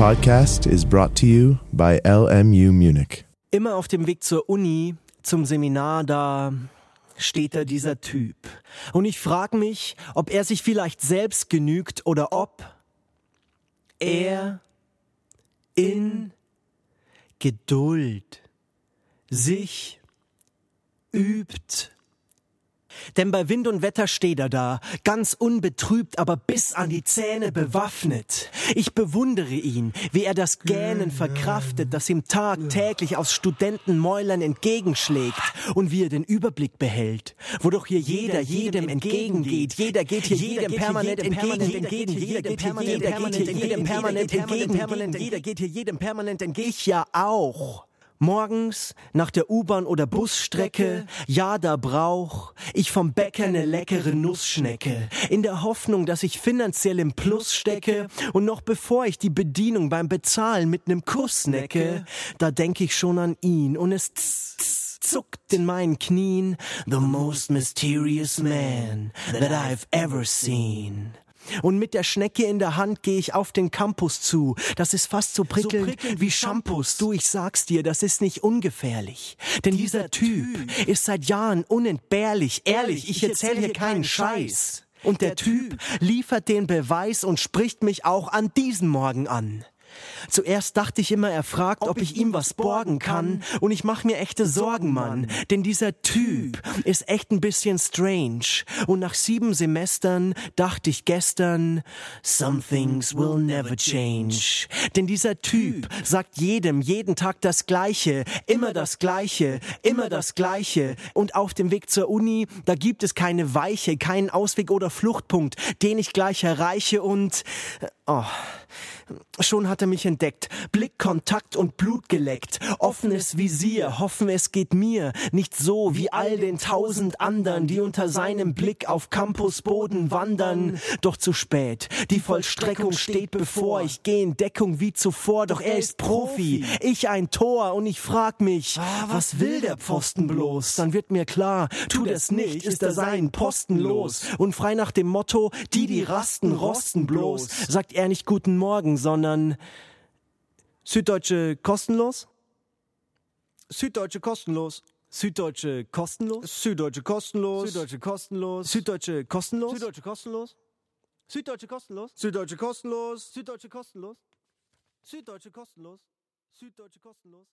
podcast is brought to you by LMU Munich. Immer auf dem Weg zur Uni, zum Seminar, da steht da dieser Typ. Und ich frage mich, ob er sich vielleicht selbst genügt oder ob er in Geduld sich übt. Denn bei Wind und Wetter steht er da, ganz unbetrübt, aber bis an die Zähne bewaffnet. Ich bewundere ihn, wie er das Gähnen verkraftet, das ihm tagtäglich aus Studentenmäulern entgegenschlägt und wie er den Überblick behält, wodurch hier jeder jedem entgegengeht, jeder geht hier jedem permanent entgegen, jeder geht hier jedem permanent entgegen, jeder geht hier jedem permanent entgegen, ich ja auch. Morgens nach der U-Bahn oder Busstrecke, ja, da brauch ich vom Bäcker ne leckere Nussschnecke, in der Hoffnung, dass ich finanziell im Plus stecke und noch bevor ich die Bedienung beim Bezahlen mit nem Kuss necke, da denk ich schon an ihn und es zuckt in meinen Knien, the most mysterious man that I've ever seen. Und mit der Schnecke in der Hand gehe ich auf den Campus zu. Das ist fast so prickelnd, so prickelnd wie Shampoos. Du, ich sag's dir, das ist nicht ungefährlich. Denn dieser, dieser typ, typ ist seit Jahren unentbehrlich. Ehrlich, ich, ich erzähle hier keinen Scheiß. Und der Typ liefert den Beweis und spricht mich auch an diesem Morgen an. Zuerst dachte ich immer, er fragt, ob, ob ich ihm was borgen kann, und ich mach mir echte Sorgen, Mann, denn dieser Typ ist echt ein bisschen strange. Und nach sieben Semestern dachte ich gestern, some things will never change. Denn dieser Typ sagt jedem jeden Tag das Gleiche, immer das Gleiche, immer das Gleiche. Und auf dem Weg zur Uni, da gibt es keine Weiche, keinen Ausweg oder Fluchtpunkt, den ich gleich erreiche und, oh, Schon hat er mich entdeckt, Blickkontakt und Blut geleckt, offenes Visier, hoffen es geht mir nicht so wie all den tausend anderen, die unter seinem Blick auf Campusboden wandern. Doch zu spät, die Vollstreckung steht bevor, ich geh in Deckung wie zuvor, doch er ist Profi, ich ein Tor. Und ich frag mich, ah, was will der Pfosten bloß? Dann wird mir klar, tut es nicht, ist er sein Posten los. und frei nach dem Motto, die die rasten, rosten bloß, sagt er nicht guten Morgen, sondern Süddeutsche kostenlos? Süddeutsche kostenlos. Süddeutsche kostenlos? Süddeutsche kostenlos. Süddeutsche kostenlos. Süddeutsche kostenlos. Süddeutsche kostenlos. Süddeutsche kostenlos. Süddeutsche kostenlos. Süddeutsche kostenlos. Süddeutsche kostenlos. Süddeutsche kostenlos.